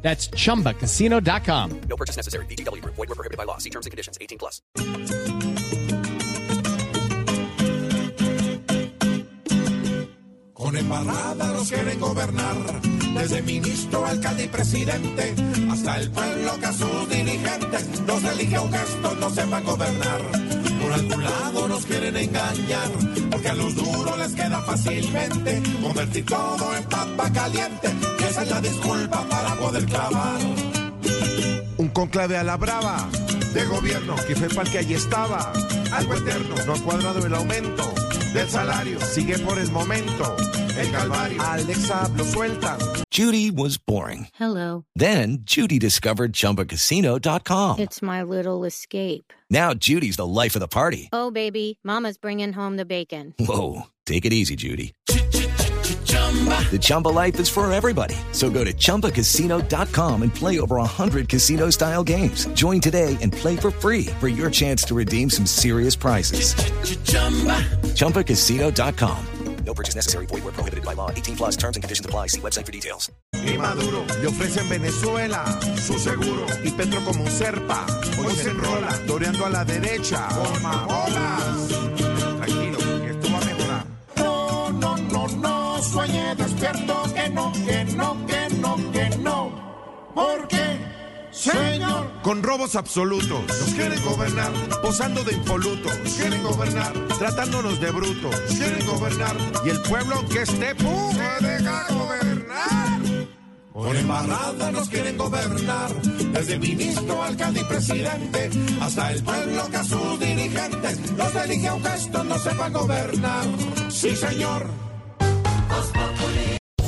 That's chumbacasino.com. No purchase necessary. VGW Group. Void were prohibited by law. See terms and conditions. 18 plus. Con embarrada nos quieren gobernar, desde ministro, alcalde y presidente, hasta el pueblo que a sus dirigentes nos elige un gesto, no sepan gobernar. Por algún lado nos quieren engañar, porque a los duros les queda fácilmente convertir todo en papa caliente, y esa es la disculpa para poder clavar. Un conclave a la brava de gobierno que fue para que allí estaba. Algo eterno, no ha cuadrado el aumento del salario. Sigue por el momento el calvario. Alexa lo sueltan. Judy was boring. Hello. Then Judy discovered ChumbaCasino.com. It's my little escape. Now Judy's the life of the party. Oh, baby, Mama's bringing home the bacon. Whoa, take it easy, Judy. The Chumba life is for everybody. So go to ChumbaCasino.com and play over 100 casino style games. Join today and play for free for your chance to redeem some serious prizes. ChumbaCasino.com. No purchase necessary. Void were prohibited by law. 18 plus terms and conditions apply. See website for details. Y Maduro le ofrece en Venezuela su seguro. Y Petro como un serpa. Hoy se enrola, toreando a la derecha. Toma bolas. Que no, que no, que no, que no. Porque, señor, Con robos absolutos. Nos quieren gobernar. Posando de impolutos. Quieren gobernar. Tratándonos de brutos. Quieren gobernar. Y el pueblo aunque esté ¡pum! se deja gobernar. Por embarrada nos quieren gobernar, desde ministro, alcalde y presidente, hasta el pueblo que a sus dirigentes los elige a un gesto, no sepa gobernar. Sí, señor.